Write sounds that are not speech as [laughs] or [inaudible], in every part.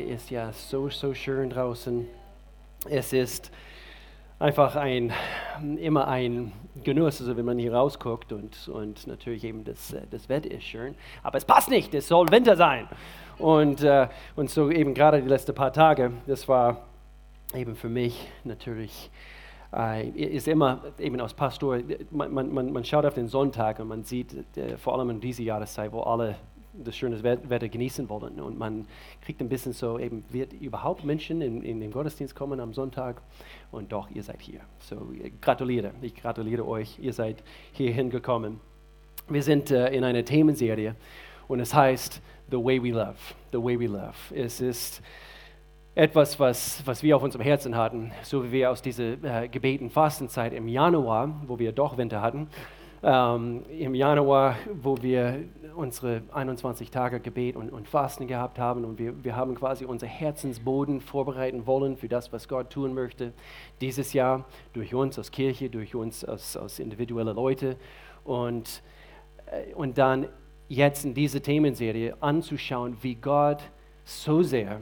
ist ja so, so schön draußen. Es ist einfach ein, immer ein Genuss, also wenn man hier rausguckt und, und natürlich eben das, äh, das Wetter ist schön. Aber es passt nicht, es soll Winter sein. Und, äh, und so eben gerade die letzten paar Tage, das war eben für mich natürlich, äh, ist immer eben als Pastor, man, man, man schaut auf den Sonntag und man sieht äh, vor allem in dieser Jahreszeit, wo alle das schöne Wetter genießen wollen. Und man kriegt ein bisschen so, eben wird überhaupt Menschen in, in den Gottesdienst kommen am Sonntag und doch, ihr seid hier. So, ich gratuliere, ich gratuliere euch, ihr seid hierhin gekommen. Wir sind äh, in einer Themenserie und es heißt The Way We Love. The Way We Love. Es ist etwas, was, was wir auf unserem Herzen hatten, so wie wir aus dieser äh, gebeten Fastenzeit im Januar, wo wir doch Winter hatten, ähm, im Januar, wo wir unsere 21 Tage Gebet und, und Fasten gehabt haben und wir, wir haben quasi unser Herzensboden vorbereiten wollen für das, was Gott tun möchte dieses Jahr durch uns als Kirche, durch uns als, als individuelle Leute. Und, äh, und dann jetzt in dieser Themenserie anzuschauen, wie Gott so sehr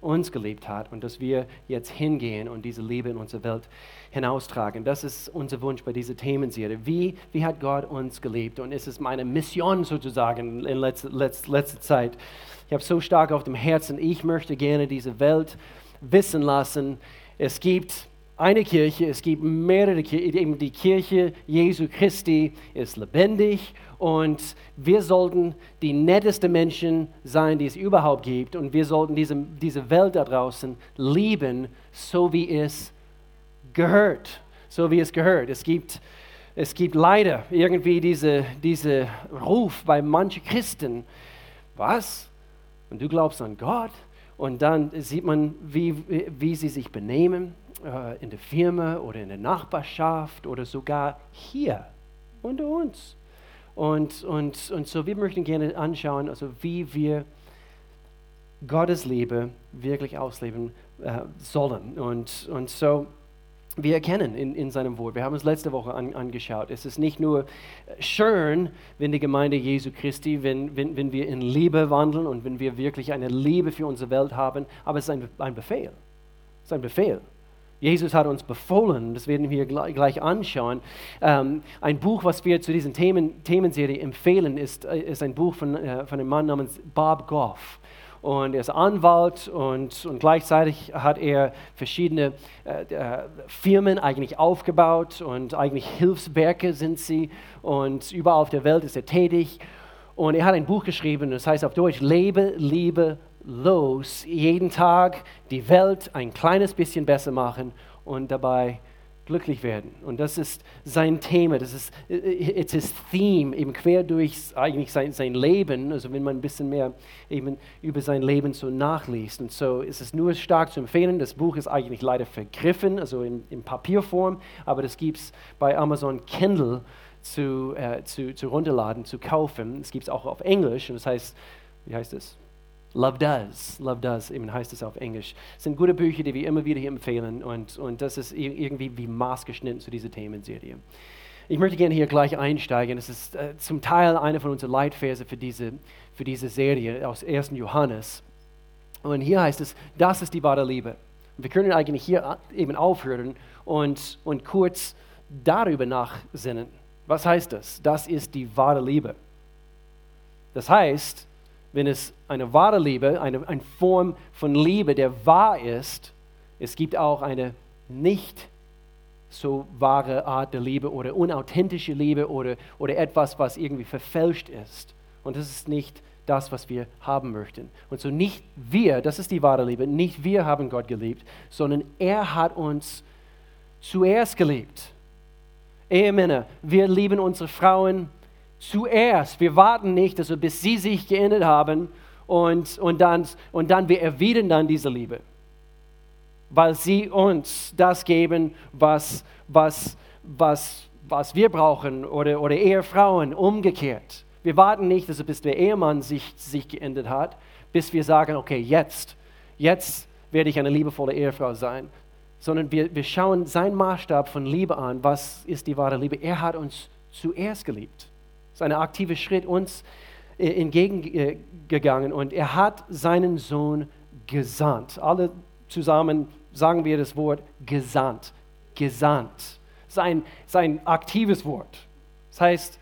uns geliebt hat und dass wir jetzt hingehen und diese Liebe in unsere Welt hinaustragen. Das ist unser Wunsch bei dieser Themenserie. Wie, wie hat Gott uns geliebt? Und es ist meine Mission sozusagen in letzter, letzter, letzter Zeit. Ich habe so stark auf dem Herzen, ich möchte gerne diese Welt wissen lassen. Es gibt eine Kirche, es gibt mehrere Kirchen. Die Kirche Jesu Christi ist lebendig und wir sollten die nettesten Menschen sein, die es überhaupt gibt. Und wir sollten diese, diese Welt da draußen lieben, so wie es gehört. So wie es gehört. Es gibt, es gibt leider irgendwie diese, diese Ruf bei manchen Christen. Was? Und du glaubst an Gott? Und dann sieht man, wie, wie sie sich benehmen äh, in der Firma oder in der Nachbarschaft oder sogar hier unter uns. Und, und, und so, wir möchten gerne anschauen, also wie wir Gottes Liebe wirklich ausleben äh, sollen. Und, und so, wir erkennen in, in seinem Wort, wir haben es letzte Woche an, angeschaut, es ist nicht nur schön, wenn die Gemeinde Jesu Christi, wenn, wenn, wenn wir in Liebe wandeln und wenn wir wirklich eine Liebe für unsere Welt haben, aber es ist ein, ein Befehl. Es ist ein Befehl. Jesus hat uns befohlen, das werden wir gleich anschauen. Ähm, ein Buch, was wir zu diesen Themen, Themenserie empfehlen, ist, äh, ist ein Buch von, äh, von einem Mann namens Bob Goff. Und er ist Anwalt und, und gleichzeitig hat er verschiedene äh, äh, Firmen eigentlich aufgebaut und eigentlich Hilfswerke sind sie und überall auf der Welt ist er tätig. Und er hat ein Buch geschrieben, das heißt auf Deutsch Lebe, Liebe, los, jeden Tag die Welt ein kleines bisschen besser machen und dabei glücklich werden. Und das ist sein Thema, das ist it's his theme, eben quer durch eigentlich sein, sein Leben, also wenn man ein bisschen mehr eben über sein Leben so nachliest. Und so ist es nur stark zu empfehlen. Das Buch ist eigentlich leider vergriffen, also in, in Papierform, aber das gibt es bei Amazon Kindle zu, äh, zu, zu runterladen, zu kaufen. Es gibt es auch auf Englisch und das heißt, wie heißt es? Love Does, Love Does, eben heißt es auf Englisch. Das sind gute Bücher, die wir immer wieder hier empfehlen und, und das ist irgendwie wie maßgeschnitten zu dieser Themenserie. Ich möchte gerne hier gleich einsteigen. Es ist äh, zum Teil eine von unseren Leitverse für diese, für diese Serie aus 1. Johannes. Und hier heißt es, das ist die wahre Liebe. Wir können eigentlich hier eben aufhören und, und kurz darüber nachsinnen. Was heißt das? Das ist die wahre Liebe. Das heißt, wenn es eine wahre Liebe, eine, eine Form von Liebe, der wahr ist, es gibt auch eine nicht so wahre Art der Liebe oder unauthentische Liebe oder, oder etwas, was irgendwie verfälscht ist. Und das ist nicht das, was wir haben möchten. Und so nicht wir, das ist die wahre Liebe, nicht wir haben Gott geliebt, sondern er hat uns zuerst geliebt. Ehemänner, wir lieben unsere Frauen zuerst. Wir warten nicht, also bis sie sich geändert haben und, und, dann, und dann wir erwidern dann diese Liebe. Weil sie uns das geben, was, was, was, was wir brauchen oder, oder Ehefrauen umgekehrt. Wir warten nicht, also bis der Ehemann sich, sich geändert hat, bis wir sagen, okay, jetzt, jetzt werde ich eine liebevolle Ehefrau sein. Sondern wir, wir schauen seinen Maßstab von Liebe an. Was ist die wahre Liebe? Er hat uns zuerst geliebt ist ein aktiver Schritt uns äh, entgegengegangen und er hat seinen Sohn gesandt. Alle zusammen sagen wir das Wort gesandt. Gesandt. Sein, sein aktives Wort. Das heißt,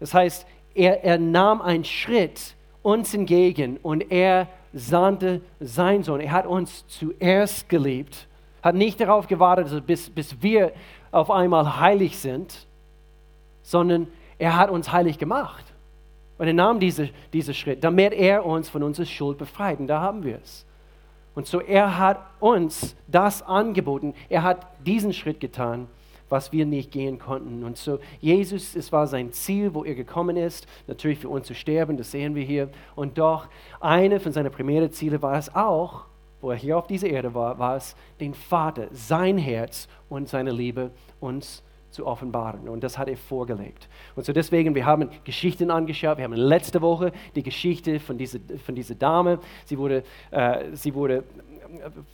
das heißt er, er nahm einen Schritt uns entgegen und er sandte seinen Sohn. Er hat uns zuerst geliebt, hat nicht darauf gewartet, bis, bis wir auf einmal heilig sind, sondern er hat uns heilig gemacht. Und er nahm diesen diese Schritt, damit er uns von unserer Schuld befreit. Und da haben wir es. Und so er hat uns das angeboten. Er hat diesen Schritt getan, was wir nicht gehen konnten. Und so Jesus, es war sein Ziel, wo er gekommen ist, natürlich für uns zu sterben, das sehen wir hier. Und doch, eine von seinen primären Zielen war es auch, wo er hier auf dieser Erde war, war es, den Vater, sein Herz und seine Liebe uns zu offenbaren. Und das hat er vorgelebt. Und so deswegen, wir haben Geschichten angeschaut. Wir haben letzte Woche die Geschichte von dieser, von dieser Dame. Sie wurde, äh, sie wurde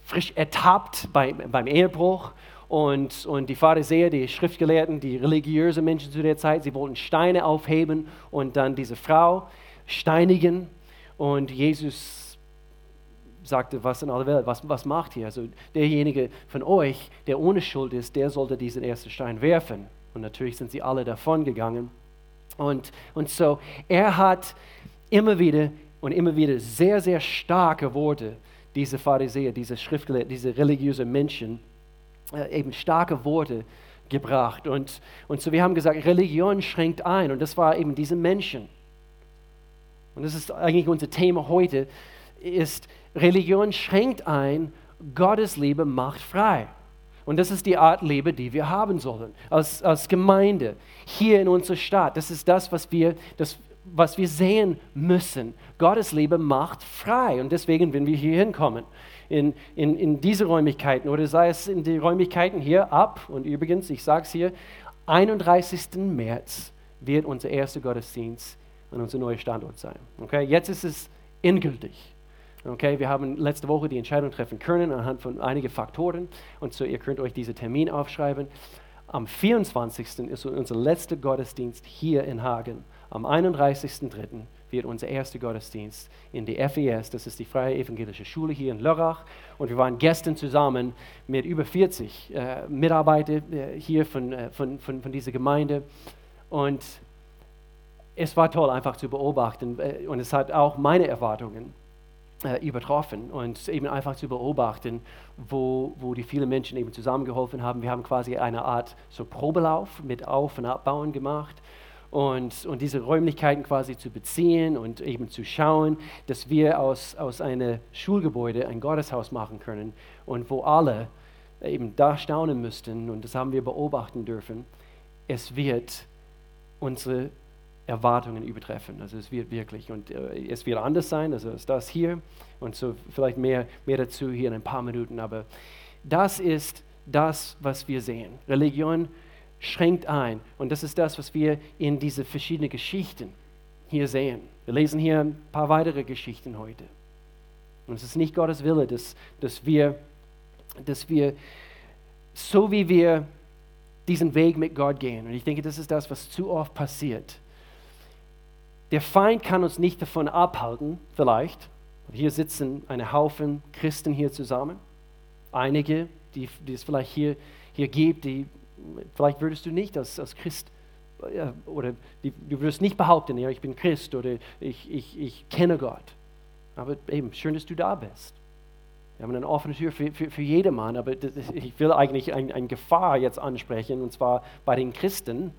frisch ertappt bei, beim Ehebruch. Und, und die Pharisäer, die Schriftgelehrten, die religiösen Menschen zu der Zeit, sie wollten Steine aufheben und dann diese Frau steinigen. Und Jesus sagte, was in aller Welt, was, was macht ihr? Also derjenige von euch, der ohne Schuld ist, der sollte diesen ersten Stein werfen. Und natürlich sind sie alle davon gegangen. Und, und so, er hat immer wieder und immer wieder sehr, sehr starke Worte, diese Pharisäer, diese Schriftgelehrten, diese religiösen Menschen, äh, eben starke Worte gebracht. Und, und so, wir haben gesagt, Religion schränkt ein. Und das war eben diese Menschen. Und das ist eigentlich unser Thema heute, ist, Religion schränkt ein, Gottes Liebe macht frei. Und das ist die Art Liebe, die wir haben sollen, als, als Gemeinde, hier in unserer Stadt. Das ist das, was wir, das, was wir sehen müssen. Gottes Liebe macht frei. Und deswegen, wenn wir hier hinkommen, in, in, in diese Räumlichkeiten oder sei es in die Räumlichkeiten hier ab, und übrigens, ich sage es hier, 31. März wird unser erster Gottesdienst an unserem neuen Standort sein. Okay? Jetzt ist es endgültig. Okay, wir haben letzte Woche die Entscheidung treffen können anhand von einigen Faktoren und so ihr könnt euch diesen Termin aufschreiben. Am 24. ist unser letzter Gottesdienst hier in Hagen. Am 31.03. wird unser erster Gottesdienst in die FES, das ist die Freie Evangelische Schule hier in Lörrach. Und wir waren gestern zusammen mit über 40 äh, Mitarbeitern äh, hier von, äh, von, von, von dieser Gemeinde. Und es war toll einfach zu beobachten äh, und es hat auch meine Erwartungen äh, übertroffen und eben einfach zu beobachten, wo, wo die vielen Menschen eben zusammengeholfen haben. Wir haben quasi eine Art so Probelauf mit Auf- und Abbauen gemacht und, und diese Räumlichkeiten quasi zu beziehen und eben zu schauen, dass wir aus, aus einem Schulgebäude ein Gotteshaus machen können und wo alle eben da staunen müssten und das haben wir beobachten dürfen. Es wird unsere Erwartungen übertreffen. Also es wird wirklich und äh, es wird anders sein, also ist das hier und so vielleicht mehr, mehr dazu hier in ein paar Minuten, aber das ist das, was wir sehen. Religion schränkt ein und das ist das, was wir in diese verschiedenen Geschichten hier sehen. Wir lesen hier ein paar weitere Geschichten heute. Und es ist nicht Gottes Wille, dass, dass, wir, dass wir, so wie wir diesen Weg mit Gott gehen, und ich denke, das ist das, was zu oft passiert, der Feind kann uns nicht davon abhalten, vielleicht. Hier sitzen eine Haufen Christen hier zusammen. Einige, die, die es vielleicht hier, hier gibt, die vielleicht würdest du nicht als, als Christ oder die, du würdest nicht behaupten, ja, ich bin Christ oder ich, ich, ich kenne Gott. Aber eben, schön, dass du da bist. Wir haben eine offene Tür für, für, für jedermann, aber das, ich will eigentlich eine ein Gefahr jetzt ansprechen, und zwar bei den Christen,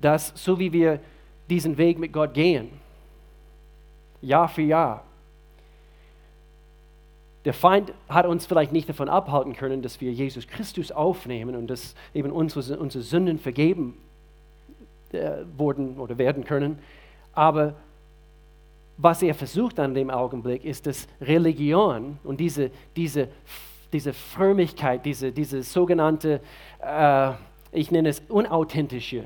dass so wie wir diesen Weg mit Gott gehen. Jahr für Jahr. Der Feind hat uns vielleicht nicht davon abhalten können, dass wir Jesus Christus aufnehmen und dass eben unsere, unsere Sünden vergeben äh, wurden oder werden können. Aber was er versucht an dem Augenblick, ist, dass Religion und diese, diese, diese Frömmigkeit, diese, diese sogenannte, äh, ich nenne es unauthentische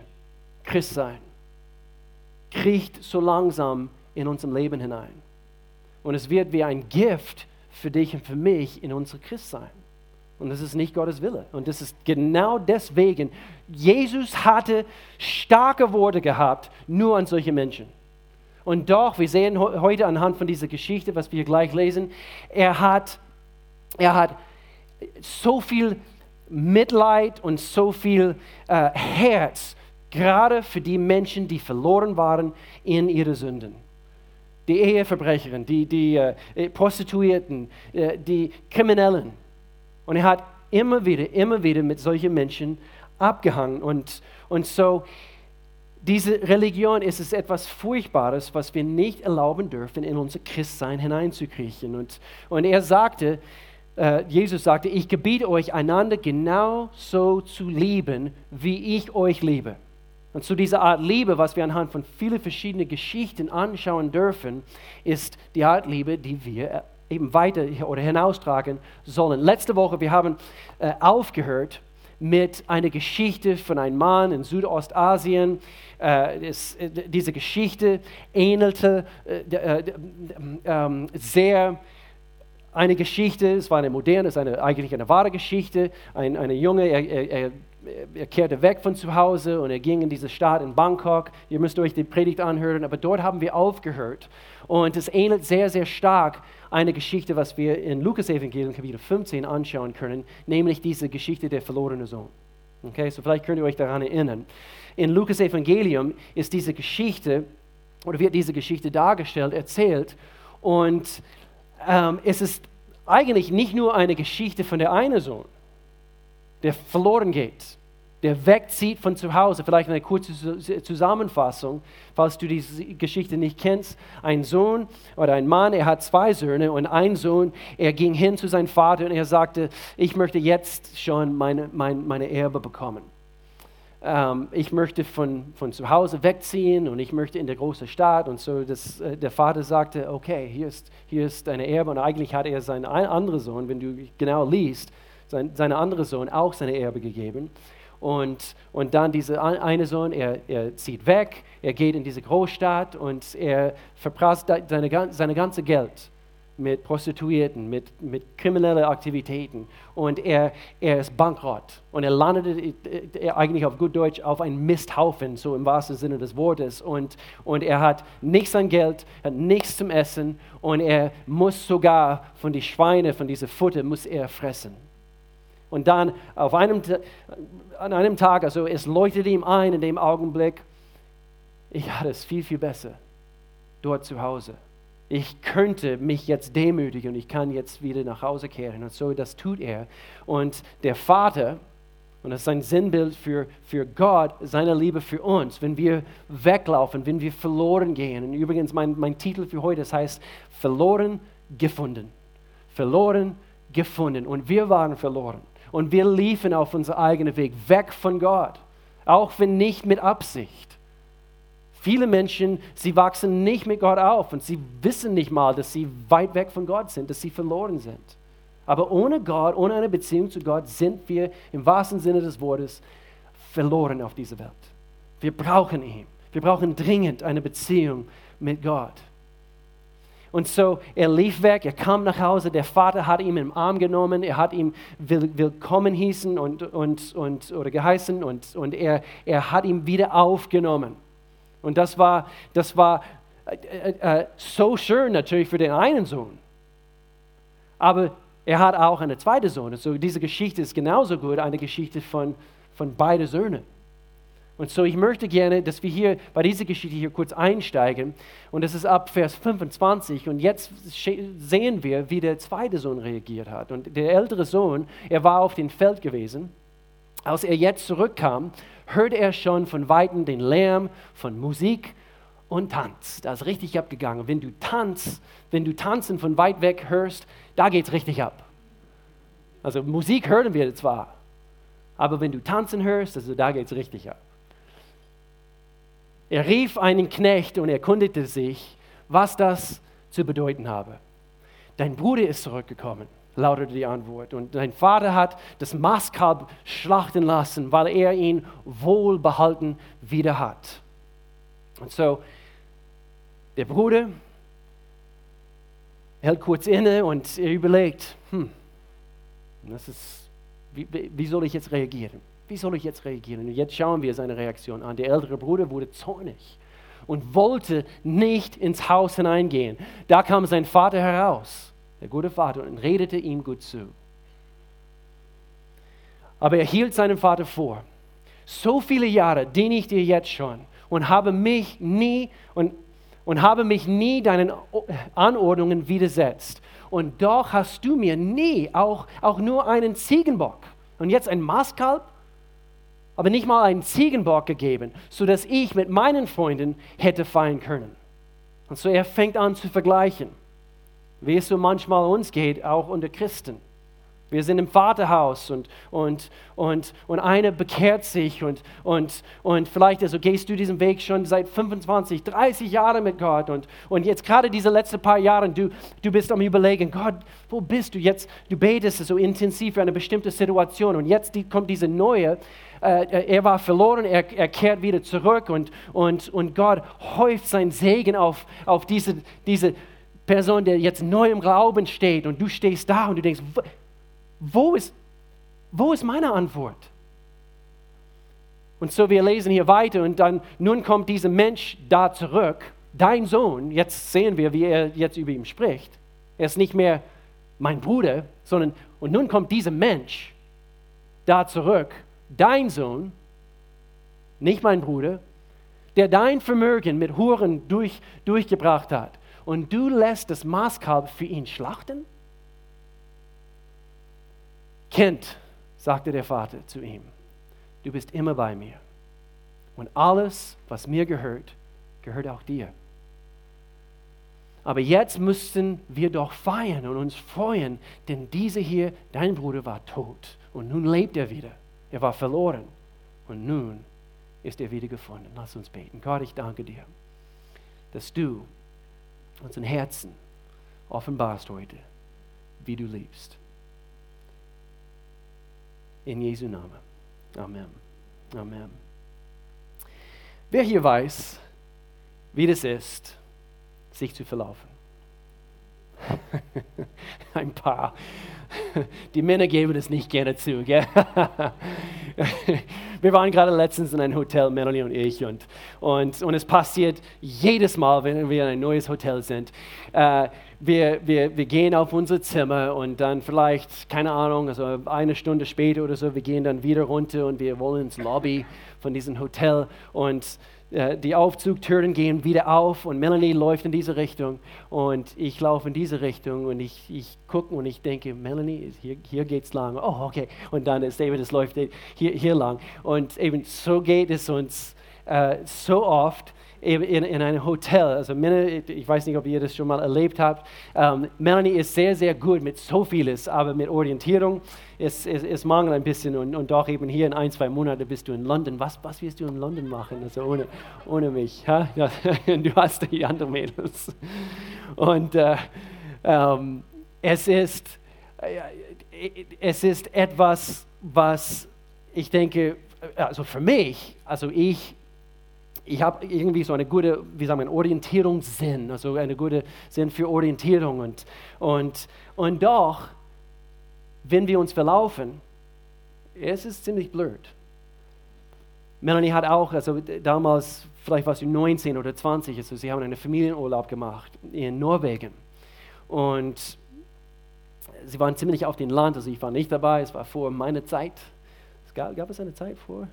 Christsein, kriecht so langsam in unserem Leben hinein. Und es wird wie ein Gift für dich und für mich in unser Christsein. Und das ist nicht Gottes Wille. Und das ist genau deswegen, Jesus hatte starke Worte gehabt, nur an solche Menschen. Und doch, wir sehen heute anhand von dieser Geschichte, was wir gleich lesen, er hat, er hat so viel Mitleid und so viel äh, Herz, gerade für die Menschen, die verloren waren in ihren Sünden. Die Eheverbrecherin, die, die äh, Prostituierten, äh, die Kriminellen. Und er hat immer wieder, immer wieder mit solchen Menschen abgehangen. Und, und so, diese Religion ist es etwas Furchtbares, was wir nicht erlauben dürfen, in unser Christsein hineinzukriechen. Und, und er sagte, äh, Jesus sagte, ich gebiete euch einander genauso zu lieben, wie ich euch liebe. Und zu dieser Art Liebe, was wir anhand von vielen verschiedenen Geschichten anschauen dürfen, ist die Art Liebe, die wir äh, eben weiter oder hinaustragen sollen. Letzte Woche, wir haben äh, aufgehört mit einer Geschichte von einem Mann in Südostasien. Äh, es, äh, diese Geschichte ähnelte äh, äh, ähm, sehr eine Geschichte, es war eine moderne, es ist eine, eigentlich eine wahre Geschichte. Ein, eine Junge, er, er, er, kehrte weg von zu Hause und er ging in diese Stadt in Bangkok. Ihr müsst euch die Predigt anhören, aber dort haben wir aufgehört. Und es ähnelt sehr, sehr stark eine Geschichte, was wir in Lukas Evangelium Kapitel 15 anschauen können, nämlich diese Geschichte der verlorenen Sohn. Okay, so vielleicht könnt ihr euch daran erinnern. In Lukas Evangelium ist diese Geschichte oder wird diese Geschichte dargestellt, erzählt und ähm, es ist eigentlich nicht nur eine Geschichte von der einen Sohn, der verloren geht, der wegzieht von zu Hause. Vielleicht eine kurze Zusammenfassung, falls du diese Geschichte nicht kennst. Ein Sohn oder ein Mann, er hat zwei Söhne und ein Sohn, er ging hin zu seinem Vater und er sagte, ich möchte jetzt schon meine, meine, meine Erbe bekommen ähm, ich möchte von, von zu Hause wegziehen und ich möchte in der großen Stadt. Und so das, äh, der Vater sagte, okay, hier ist, hier ist deine Erbe. Und eigentlich hat er seinen anderen Sohn, wenn du genau liest, sein, seinen anderen Sohn auch seine Erbe gegeben. Und, und dann dieser eine Sohn, er, er zieht weg, er geht in diese Großstadt und er verprasst seine, seine ganze Geld mit Prostituierten, mit, mit kriminellen Aktivitäten und er, er ist bankrott und er landete er eigentlich auf gut Deutsch auf einen Misthaufen, so im wahrsten Sinne des Wortes und, und er hat nichts an Geld, hat nichts zum Essen und er muss sogar von den Schweinen, von dieser Futter, muss er fressen. Und dann auf einem, an einem Tag, also es leuchtete ihm ein in dem Augenblick, ich hatte es viel, viel besser dort zu Hause ich könnte mich jetzt demütigen und ich kann jetzt wieder nach Hause kehren. Und so, das tut er. Und der Vater, und das ist ein Sinnbild für, für Gott, seine Liebe für uns, wenn wir weglaufen, wenn wir verloren gehen. Und übrigens, mein, mein Titel für heute, das heißt, verloren gefunden. Verloren gefunden. Und wir waren verloren. Und wir liefen auf unseren eigenen Weg, weg von Gott. Auch wenn nicht mit Absicht. Viele Menschen, sie wachsen nicht mit Gott auf und sie wissen nicht mal, dass sie weit weg von Gott sind, dass sie verloren sind. Aber ohne Gott, ohne eine Beziehung zu Gott sind wir im wahrsten Sinne des Wortes verloren auf dieser Welt. Wir brauchen ihn. Wir brauchen dringend eine Beziehung mit Gott. Und so, er lief weg, er kam nach Hause, der Vater hat ihn im Arm genommen, er hat ihn willkommen hießen und, und, und, oder geheißen und, und er, er hat ihn wieder aufgenommen. Und das war, das war äh, äh, äh, so schön natürlich für den einen Sohn. Aber er hat auch einen zweiten Sohn. So diese Geschichte ist genauso gut eine Geschichte von, von beiden Söhnen. Und so ich möchte gerne, dass wir hier bei dieser Geschichte hier kurz einsteigen. Und das ist ab Vers 25. Und jetzt sehen wir, wie der zweite Sohn reagiert hat. Und der ältere Sohn, er war auf dem Feld gewesen. Als er jetzt zurückkam, hört er schon von Weitem den Lärm von Musik und Tanz. Da ist richtig abgegangen. Wenn du tanzt, wenn du tanzen von weit weg hörst, da geht es richtig ab. Also Musik hören wir zwar, aber wenn du tanzen hörst, also da geht es richtig ab. Er rief einen Knecht und erkundigte sich, was das zu bedeuten habe. Dein Bruder ist zurückgekommen lautete die Antwort. Und sein Vater hat das Mastkalb schlachten lassen, weil er ihn wohlbehalten wieder hat. Und so, der Bruder hält kurz inne und er überlegt, hm, das ist, wie, wie soll ich jetzt reagieren? Wie soll ich jetzt reagieren? Und jetzt schauen wir seine Reaktion an. Der ältere Bruder wurde zornig und wollte nicht ins Haus hineingehen. Da kam sein Vater heraus, der gute Vater, und redete ihm gut zu. Aber er hielt seinem Vater vor, so viele Jahre diene ich dir jetzt schon und habe mich nie und, und habe mich nie deinen Anordnungen widersetzt. Und doch hast du mir nie auch, auch nur einen Ziegenbock und jetzt ein Maßkalb, aber nicht mal einen Ziegenbock gegeben, sodass ich mit meinen Freunden hätte feiern können. Und so er fängt an zu vergleichen, wie es so manchmal uns geht, auch unter Christen. Wir sind im Vaterhaus und, und, und, und einer bekehrt sich und, und, und vielleicht also gehst du diesen Weg schon seit 25, 30 Jahren mit Gott und, und jetzt gerade diese letzten paar Jahre, du, du bist am Überlegen, Gott, wo bist du jetzt? Du betest so intensiv für eine bestimmte Situation und jetzt die, kommt diese neue, äh, er war verloren, er, er kehrt wieder zurück und, und, und Gott häuft seinen Segen auf, auf diese, diese Person, der jetzt neu im Glauben steht und du stehst da und du denkst, wo ist, wo ist meine Antwort? Und so wir lesen hier weiter und dann, nun kommt dieser Mensch da zurück, dein Sohn, jetzt sehen wir, wie er jetzt über ihn spricht. Er ist nicht mehr mein Bruder, sondern, und nun kommt dieser Mensch da zurück, dein Sohn, nicht mein Bruder, der dein Vermögen mit Huren durch, durchgebracht hat. Und du lässt das Maßkalb für ihn schlachten? Kind, sagte der Vater zu ihm, du bist immer bei mir. Und alles, was mir gehört, gehört auch dir. Aber jetzt müssten wir doch feiern und uns freuen, denn dieser hier, dein Bruder, war tot und nun lebt er wieder. Er war verloren und nun ist er wieder gefunden. Lass uns beten. Gott, ich danke dir, dass du unseren Herzen offenbarst heute, wie du liebst. In Jesu Namen. Amen. Amen. Wer hier weiß, wie das ist, sich zu verlaufen? [laughs] Ein paar. Die Männer geben es nicht gerne zu. Gell? [laughs] Wir waren gerade letztens in einem Hotel, Melanie und ich, und, und, und es passiert jedes Mal, wenn wir in ein neues Hotel sind. Äh, wir, wir, wir gehen auf unser Zimmer und dann vielleicht, keine Ahnung, also eine Stunde später oder so, wir gehen dann wieder runter und wir wollen ins Lobby von diesem Hotel und äh, die Aufzugtüren gehen wieder auf und Melanie läuft in diese Richtung und ich laufe in diese Richtung und ich, ich gucke und ich denke, Melanie, hier, hier es lang. Oh, okay. Und dann ist David, es läuft hier, hier lang. Und eben so geht es uns äh, so oft in, in einem Hotel. Also ich weiß nicht, ob ihr das schon mal erlebt habt. Ähm, Melanie ist sehr, sehr gut mit so vieles, aber mit Orientierung ist es, es mangelt ein bisschen und, und doch eben hier in ein, zwei Monaten bist du in London. Was, was wirst du in London machen, also ohne, ohne mich? Ha? [laughs] Ja, du hast die anderen Mädels. Und äh, ähm, es, ist, äh, es ist etwas, was ich denke, also für mich, also ich ich habe irgendwie so eine gute, wie sagen wir, Orientierungssinn, also eine gute Sinn für Orientierung. Und, und, und doch, wenn wir uns verlaufen, es ist ziemlich blöd. Melanie hat auch, also damals, vielleicht warst du 19 oder 20, also sie haben einen Familienurlaub gemacht in Norwegen. Und sie waren ziemlich auf dem Land, also ich war nicht dabei, es war vor meiner Zeit. Es gab, gab es eine Zeit vor,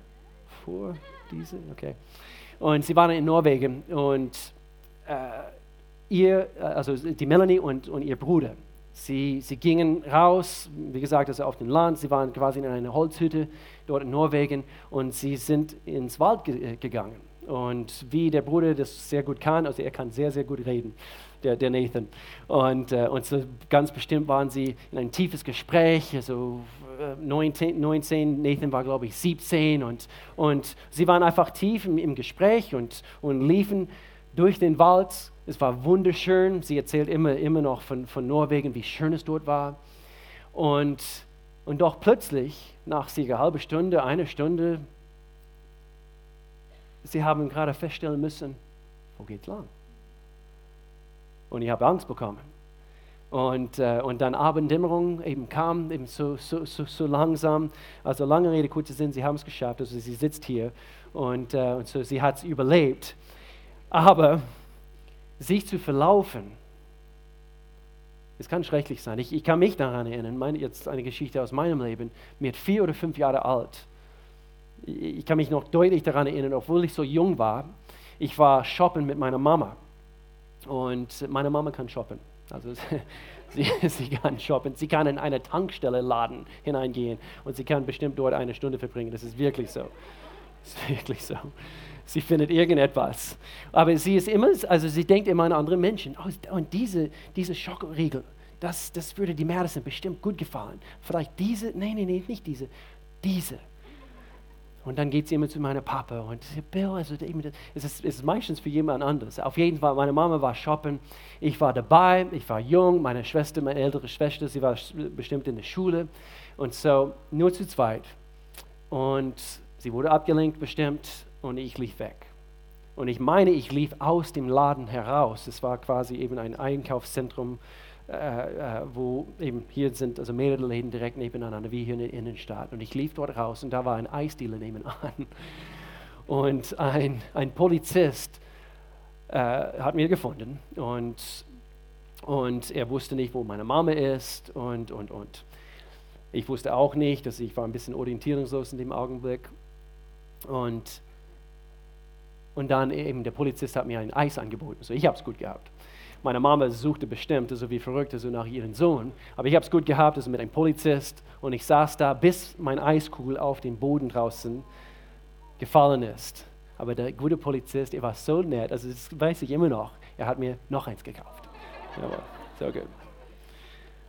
vor diese? Okay. Und sie waren in Norwegen und äh, ihr, äh, also die Melanie und, und ihr Bruder, sie, sie gingen raus, wie gesagt, also auf dem Land, sie waren quasi in einer Holzhütte dort in Norwegen und sie sind ins Wald ge äh, gegangen. Und wie der Bruder das sehr gut kann, also er kann sehr, sehr gut reden, der, der Nathan. Und, äh, und so ganz bestimmt waren sie in ein tiefes Gespräch, also 19, 19, Nathan war glaube ich 17 und, und sie waren einfach tief im, im Gespräch und, und liefen durch den Wald. Es war wunderschön. Sie erzählt immer, immer noch von, von Norwegen, wie schön es dort war. Und, und doch plötzlich, nach circa halbe Stunde, eine Stunde, sie haben gerade feststellen müssen, wo geht's lang? Und ich habe Angst bekommen. Und, äh, und dann Abenddämmerung eben kam, eben so, so, so, so, langsam. Also lange Rede, kurzer Sinn, sie haben es geschafft. Also sie sitzt hier und, äh, und so, sie hat es überlebt. Aber sich zu verlaufen, es kann schrecklich sein. Ich, ich kann mich daran erinnern, meine, jetzt eine Geschichte aus meinem Leben, mit vier oder fünf Jahre alt. Ich kann mich noch deutlich daran erinnern, obwohl ich so jung war. Ich war shoppen mit meiner Mama. Und meine Mama kann shoppen. Also [laughs] sie, sie kann shoppen. Sie kann in eine Tankstelle Laden hineingehen und sie kann bestimmt dort eine Stunde verbringen. Das ist wirklich so. Das ist wirklich so. Sie findet irgendetwas. Aber sie ist immer, also sie denkt immer an andere Menschen. Oh, und diese, diese Schokoriegel, das, das würde die Madison bestimmt gut gefallen. Vielleicht diese, nein, nein, nein, nicht diese, diese. Und dann geht sie immer zu meiner Papa und sie Bill, also es ist, es ist meistens für jemand anderes. Auf jeden Fall, meine Mama war shoppen, ich war dabei, ich war jung, meine Schwester, meine ältere Schwester, sie war bestimmt in der Schule und so nur zu zweit. Und sie wurde abgelenkt bestimmt und ich lief weg. Und ich meine, ich lief aus dem Laden heraus. Es war quasi eben ein Einkaufszentrum, äh, äh, wo eben hier sind also mehrere Läden direkt nebeneinander, wie hier in der Innenstadt. Und ich lief dort raus und da war ein Eisdealer nebenan. [laughs] Und ein, ein Polizist äh, hat mir gefunden und, und er wusste nicht, wo meine Mama ist und, und, und. Ich wusste auch nicht, dass ich war ein bisschen orientierungslos in dem Augenblick. Und und dann eben der Polizist hat mir ein Eis angeboten. So, ich habe es gut gehabt. Meine Mama suchte bestimmt, so wie verrückt, so nach ihrem Sohn. Aber ich habe es gut gehabt, also mit einem Polizist. Und ich saß da, bis mein Eiskugel auf den Boden draußen gefallen ist. Aber der gute Polizist, er war so nett, also das weiß ich immer noch. Er hat mir noch eins gekauft. Ja, so gut.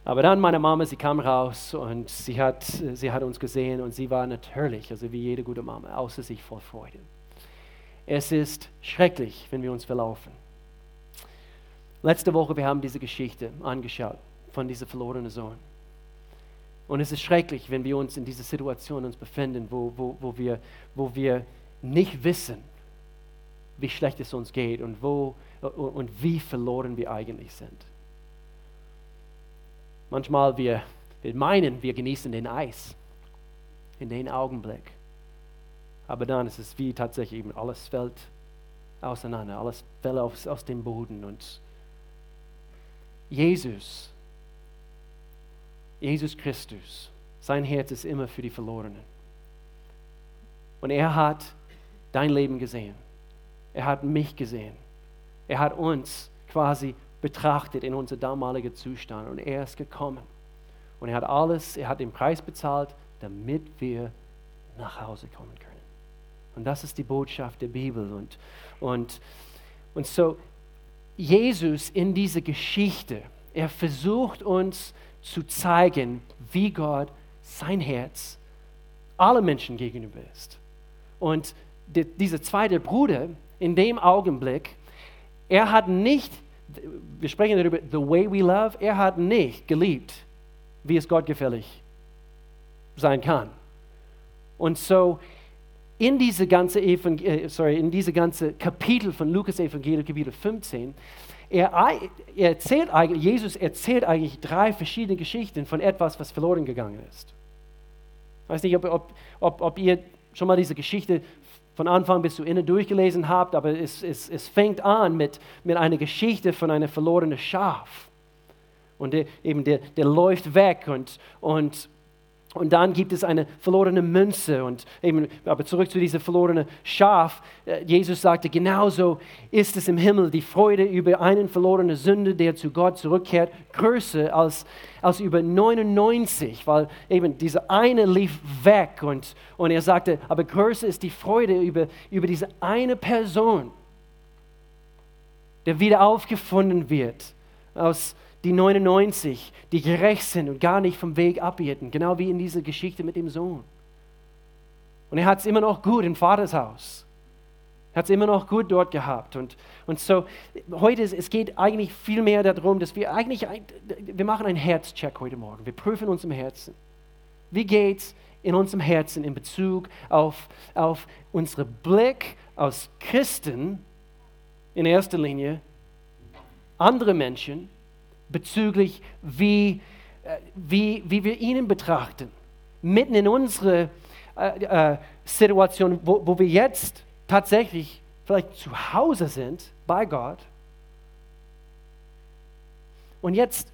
Aber dann meine Mama, sie kam raus und sie hat, sie hat uns gesehen und sie war natürlich, also wie jede gute Mama, außer sich voll Freude. Es ist schrecklich, wenn wir uns verlaufen. Letzte Woche, wir haben diese Geschichte angeschaut von diesem verlorenen Sohn. Und es ist schrecklich, wenn wir uns in dieser Situation uns befinden, wo, wo, wo, wir, wo wir nicht wissen, wie schlecht es uns geht und, wo, und wie verloren wir eigentlich sind. Manchmal wir, wir meinen, wir genießen den Eis in den Augenblick. Aber dann ist es wie tatsächlich alles fällt auseinander, alles fällt aus, aus dem Boden. Und Jesus, Jesus Christus, sein Herz ist immer für die Verlorenen. Und er hat dein Leben gesehen. Er hat mich gesehen. Er hat uns quasi betrachtet in unser damaliger Zustand und er ist gekommen. Und er hat alles, er hat den Preis bezahlt, damit wir nach Hause kommen können. Und das ist die Botschaft der Bibel. Und, und, und so, Jesus in dieser Geschichte, er versucht uns zu zeigen, wie Gott sein Herz alle Menschen gegenüber ist. Und die, dieser zweite Bruder, in dem Augenblick, er hat nicht, wir sprechen darüber, the way we love, er hat nicht geliebt, wie es Gott gefällig sein kann. Und so, in diese ganze, Evangel äh, sorry, in diese ganze Kapitel von Lukas Evangelium, Kapitel 15, er, er erzählt eigentlich, Jesus erzählt eigentlich drei verschiedene Geschichten von etwas, was verloren gegangen ist. Ich weiß nicht, ob, ob, ob, ob ihr schon mal diese Geschichte von Anfang bis zu Ende durchgelesen habt, aber es, es, es fängt an mit, mit einer Geschichte von einem verlorenen Schaf. Und der, eben der, der läuft weg und, und und dann gibt es eine verlorene Münze. Und eben, aber zurück zu diesem verlorenen Schaf. Äh, Jesus sagte, genauso ist es im Himmel. Die Freude über einen verlorenen Sünde, der zu Gott zurückkehrt, größer als, als über 99, weil eben dieser eine lief weg. Und, und er sagte, aber größer ist die Freude über, über diese eine Person, der wieder aufgefunden wird aus die 99, die gerecht sind und gar nicht vom Weg abirrten, genau wie in dieser Geschichte mit dem Sohn. Und er hat es immer noch gut im Vaters Haus. Er hat es immer noch gut dort gehabt. Und, und so, heute, es geht eigentlich viel mehr darum, dass wir eigentlich, wir machen einen Herzcheck heute Morgen. Wir prüfen uns im Herzen. Wie geht es in unserem Herzen in Bezug auf, auf unseren Blick als Christen in erster Linie, andere Menschen bezüglich, wie, äh, wie, wie wir ihn betrachten. Mitten in unsere äh, äh, Situation, wo, wo wir jetzt tatsächlich vielleicht zu Hause sind bei Gott. Und jetzt,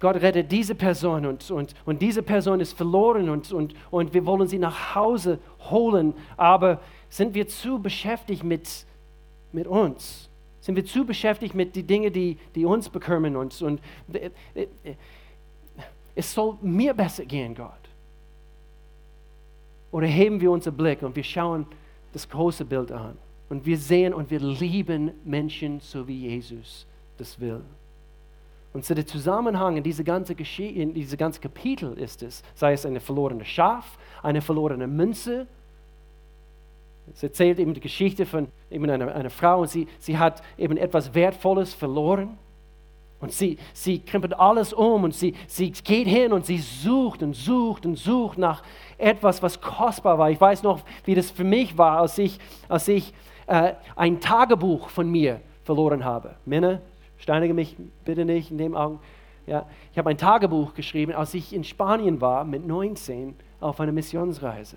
Gott rettet diese Person und, und, und diese Person ist verloren und, und, und wir wollen sie nach Hause holen, aber sind wir zu beschäftigt mit, mit uns? Sind wir zu beschäftigt mit den Dingen, die, die uns bekümmern uns? Und äh, äh, es soll mir besser gehen, Gott. Oder heben wir unseren Blick und wir schauen das große Bild an. Und wir sehen und wir lieben Menschen, so wie Jesus das will. Und zu der Zusammenhang in diese ganze Geschichte, in diese ganze Kapitel ist es, sei es eine verlorene Schaf, eine verlorene Münze. Es erzählt eben die Geschichte von eben einer, einer Frau und sie, sie hat eben etwas Wertvolles verloren. Und sie, sie krempelt alles um und sie, sie geht hin und sie sucht und sucht und sucht nach etwas, was kostbar war. Ich weiß noch, wie das für mich war, als ich, als ich äh, ein Tagebuch von mir verloren habe. Männer, steinige mich bitte nicht in dem Augen. Ja, ich habe ein Tagebuch geschrieben, als ich in Spanien war mit 19 auf einer Missionsreise.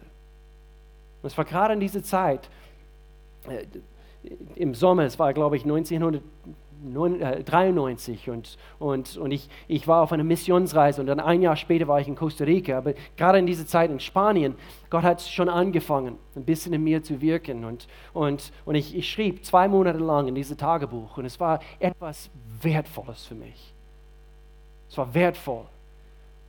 Und es war gerade in dieser Zeit, äh, im Sommer, es war glaube ich 1900. 93 äh, und, und, und ich, ich war auf einer Missionsreise und dann ein Jahr später war ich in Costa Rica. Aber gerade in dieser Zeit in Spanien, Gott hat schon angefangen, ein bisschen in mir zu wirken. Und, und, und ich, ich schrieb zwei Monate lang in dieses Tagebuch und es war etwas Wertvolles für mich. Es war wertvoll.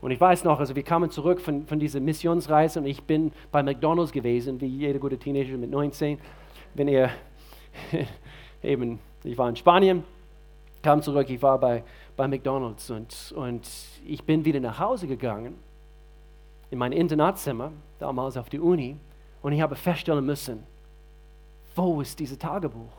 Und ich weiß noch, also wir kamen zurück von, von dieser Missionsreise und ich bin bei McDonald's gewesen, wie jeder gute Teenager mit 19. Wenn ihr [laughs] eben, ich war in Spanien kam zurück, ich war bei, bei McDonald's und, und ich bin wieder nach Hause gegangen, in mein Internatzimmer, damals auf die Uni, und ich habe feststellen müssen, wo ist dieses Tagebuch?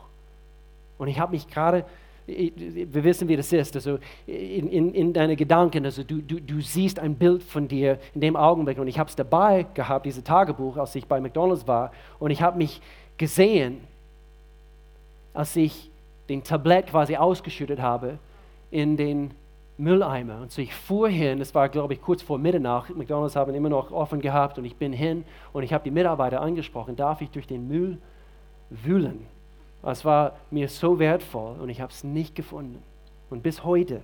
Und ich habe mich gerade, wir wissen, wie das ist, also in, in, in deine Gedanken, also du, du, du siehst ein Bild von dir in dem Augenblick. Und ich habe es dabei gehabt, dieses Tagebuch, als ich bei McDonald's war. Und ich habe mich gesehen, als ich den Tablett quasi ausgeschüttet habe in den Mülleimer. Und so ich fuhr hin, das war glaube ich kurz vor Mitternacht, McDonald's haben immer noch offen gehabt und ich bin hin. Und ich habe die Mitarbeiter angesprochen, darf ich durch den Müll wühlen? Es war mir so wertvoll und ich habe es nicht gefunden. Und bis heute,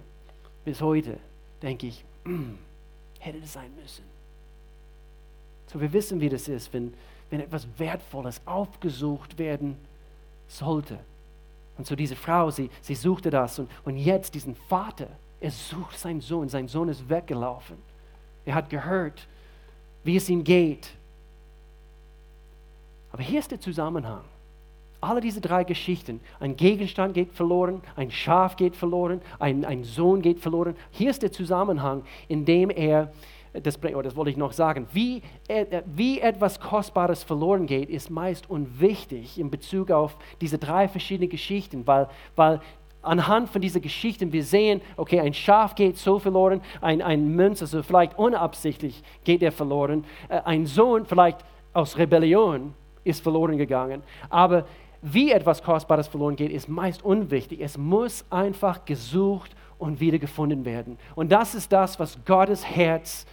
bis heute denke ich, mm, hätte das sein müssen. So wir wissen, wie das ist, wenn, wenn etwas Wertvolles aufgesucht werden sollte. Und so diese Frau, sie, sie suchte das und, und jetzt diesen Vater, er sucht seinen Sohn, sein Sohn ist weggelaufen. Er hat gehört, wie es ihm geht. Aber hier ist der Zusammenhang. Alle diese drei Geschichten, ein Gegenstand geht verloren, ein Schaf geht verloren, ein, ein Sohn geht verloren. Hier ist der Zusammenhang, in dem er das, oh, das wollte ich noch sagen, wie, äh, wie etwas Kostbares verloren geht, ist meist unwichtig in Bezug auf diese drei verschiedenen Geschichten, weil, weil anhand von diesen Geschichten wir sehen, okay, ein Schaf geht so verloren, ein, ein Münz, also vielleicht unabsichtlich geht er verloren, äh, ein Sohn vielleicht aus Rebellion ist verloren gegangen, aber wie etwas Kostbares verloren geht, ist meist unwichtig. Es muss einfach gesucht und wiedergefunden werden. Und das ist das, was Gottes Herz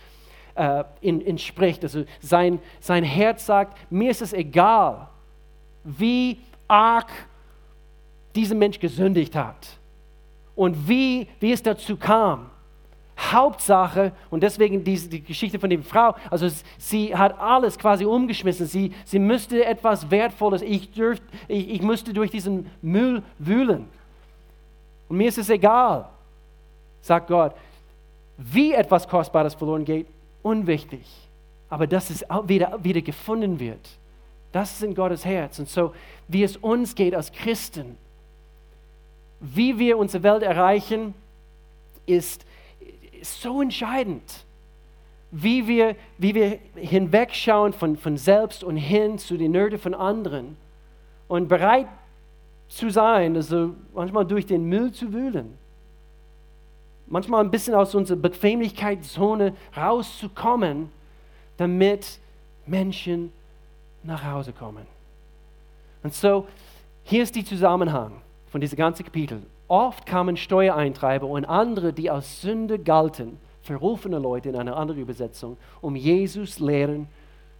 äh, entspricht. Also sein, sein Herz sagt, mir ist es egal, wie arg dieser Mensch gesündigt hat und wie, wie es dazu kam. Hauptsache, und deswegen diese, die Geschichte von der Frau, also sie hat alles quasi umgeschmissen. Sie, sie müsste etwas Wertvolles, ich, dürft, ich, ich müsste durch diesen Müll wühlen. Und mir ist es egal, sagt Gott, wie etwas Kostbares verloren geht, unwichtig. Aber dass es wieder, wieder gefunden wird, das ist in Gottes Herz. Und so, wie es uns geht als Christen, wie wir unsere Welt erreichen, ist, ist so entscheidend. Wie wir, wie wir hinwegschauen von, von selbst und hin zu den Nöten von anderen und bereit zu sein, also manchmal durch den Müll zu wühlen manchmal ein bisschen aus unserer Bequemlichkeitszone rauszukommen, damit Menschen nach Hause kommen. Und so, hier ist der Zusammenhang von diesem ganzen Kapitel. Oft kamen Steuereintreiber und andere, die aus Sünde galten, verrufene Leute in einer anderen Übersetzung, um Jesus Lehren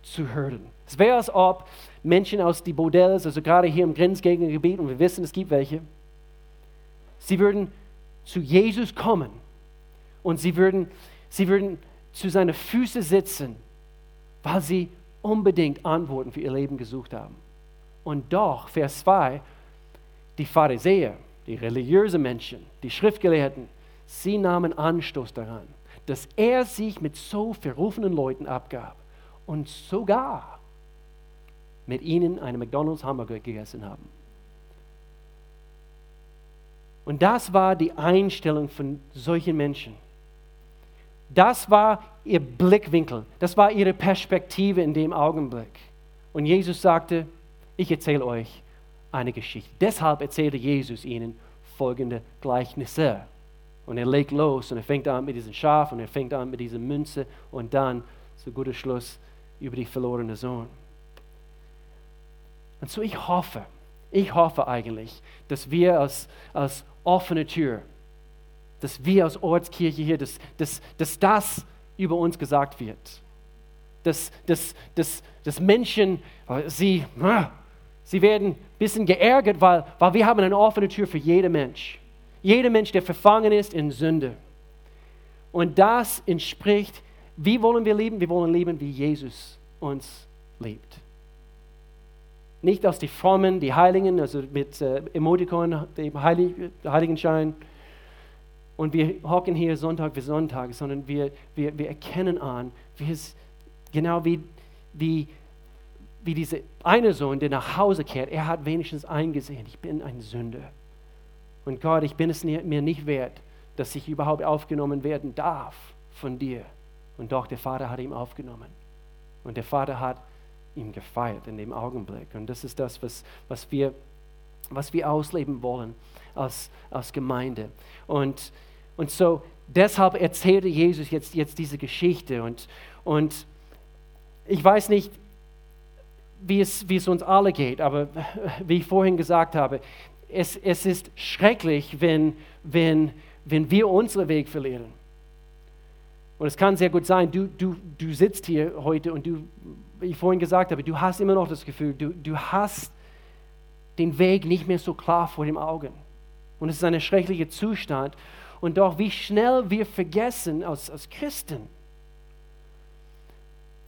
zu hören. Es wäre, als ob Menschen aus die Bordells, also gerade hier im Grenzgegnergebiet, und wir wissen, es gibt welche, sie würden zu Jesus kommen und sie würden, sie würden zu seinen Füßen sitzen, weil sie unbedingt Antworten für ihr Leben gesucht haben. Und doch, Vers 2, die Pharisäer, die religiösen Menschen, die Schriftgelehrten, sie nahmen Anstoß daran, dass er sich mit so verrufenen Leuten abgab und sogar mit ihnen eine McDonald's Hamburger gegessen haben. Und das war die Einstellung von solchen Menschen. Das war ihr Blickwinkel, das war ihre Perspektive in dem Augenblick. Und Jesus sagte, ich erzähle euch eine Geschichte. Deshalb erzählte Jesus ihnen folgende Gleichnisse. Und er legt los und er fängt an mit diesem Schaf und er fängt an mit dieser Münze und dann zu guter Schluss über die verlorene Sohn. Und so ich hoffe, ich hoffe eigentlich, dass wir als, als offene Tür, dass wir als Ortskirche hier, dass, dass, dass das über uns gesagt wird. Dass, dass, dass, dass Menschen, sie, sie werden bisschen geärgert, weil, weil wir haben eine offene Tür für jeden Mensch. Jeder Mensch, der verfangen ist in Sünde. Und das entspricht, wie wollen wir leben? Wir wollen leben, wie Jesus uns liebt. Nicht aus die Frommen, die Heiligen, also mit äh, Emotikon, dem Heilig, Heiligenschein. Und wir hocken hier Sonntag für Sonntag, sondern wir, wir, wir erkennen an, wie es, genau wie, wie, wie dieser eine Sohn, der nach Hause kehrt, er hat wenigstens eingesehen, ich bin ein Sünder. Und Gott, ich bin es mir nicht wert, dass ich überhaupt aufgenommen werden darf von dir. Und doch, der Vater hat ihn aufgenommen. Und der Vater hat ihn gefeiert in dem Augenblick. Und das ist das, was, was, wir, was wir ausleben wollen als, als Gemeinde. Und, und so deshalb erzählte Jesus jetzt, jetzt diese Geschichte. Und, und ich weiß nicht, wie es, wie es uns alle geht, aber wie ich vorhin gesagt habe, es, es ist schrecklich, wenn, wenn, wenn wir unseren Weg verlieren. Und es kann sehr gut sein, du, du, du sitzt hier heute und du, wie ich vorhin gesagt habe, du hast immer noch das Gefühl, du, du hast den Weg nicht mehr so klar vor den Augen. Und es ist ein schrecklicher Zustand. Und doch, wie schnell wir vergessen als, als Christen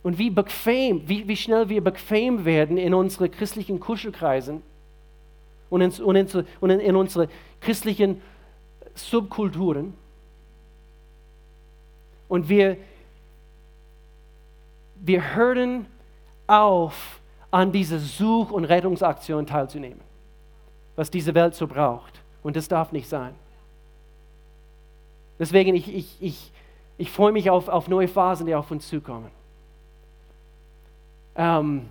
und wie bequem, wie, wie schnell wir bequem werden in unseren christlichen Kuschelkreisen und in, und in, und in, in unsere christlichen Subkulturen. Und wir, wir hören auf, an dieser Such- und Rettungsaktion teilzunehmen, was diese Welt so braucht. Und das darf nicht sein. Deswegen, ich, ich, ich, ich freue mich auf, auf neue Phasen, die auf uns zukommen. Ähm,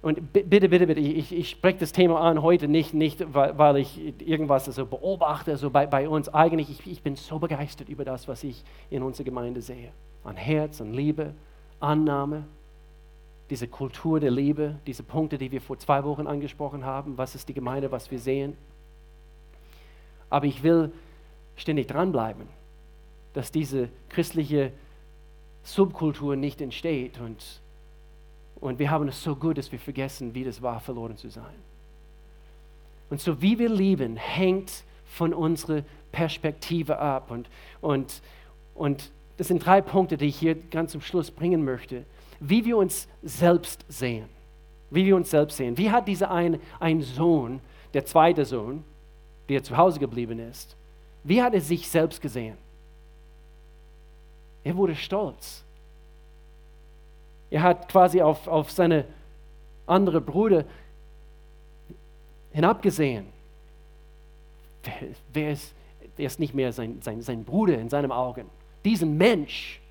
und bitte, bitte, bitte, ich, ich spreche das Thema an heute nicht, nicht weil, ich irgendwas so beobachte, so bei, bei uns. Eigentlich, ich, ich bin so begeistert über das, was ich in unserer Gemeinde sehe. An Herz, an Liebe, Annahme, diese Kultur der Liebe, diese Punkte, die wir vor zwei Wochen angesprochen haben. Was ist die Gemeinde, was wir sehen? Aber ich will ständig dranbleiben, dass diese christliche Subkultur nicht entsteht und und wir haben es so gut, dass wir vergessen, wie das war, verloren zu sein. Und so wie wir lieben, hängt von unserer Perspektive ab. Und, und, und das sind drei Punkte, die ich hier ganz zum Schluss bringen möchte. Wie wir uns selbst sehen. Wie wir uns selbst sehen. Wie hat dieser ein, ein Sohn, der zweite Sohn, der zu Hause geblieben ist, wie hat er sich selbst gesehen? Er wurde stolz. Er hat quasi auf, auf seine andere Brüder hinabgesehen. Wer, wer, ist, wer ist nicht mehr sein, sein, sein Bruder in seinen Augen? Diesen Mensch,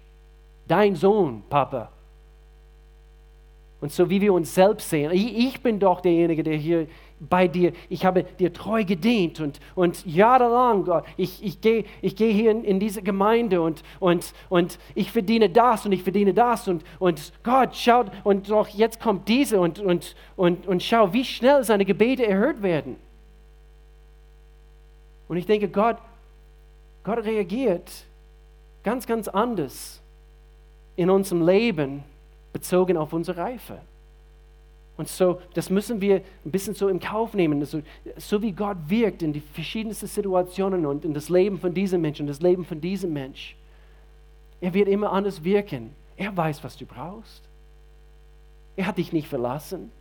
dein Sohn, Papa. Und so wie wir uns selbst sehen, ich, ich bin doch derjenige, der hier bei dir, ich habe dir treu gedient und, und jahrelang, Gott, ich, ich gehe ich geh hier in, in, diese Gemeinde und, und, und ich verdiene das und ich verdiene das und, und Gott, schaut, und doch jetzt kommt diese und, und, und, und schau, wie schnell seine Gebete erhört werden. Und ich denke, Gott, Gott reagiert ganz, ganz anders in unserem Leben bezogen auf unsere Reife. Und so, das müssen wir ein bisschen so im Kauf nehmen. Also, so wie Gott wirkt in die verschiedensten Situationen und in das Leben von diesem Menschen und das Leben von diesem Mensch. Er wird immer anders wirken. Er weiß, was du brauchst. Er hat dich nicht verlassen.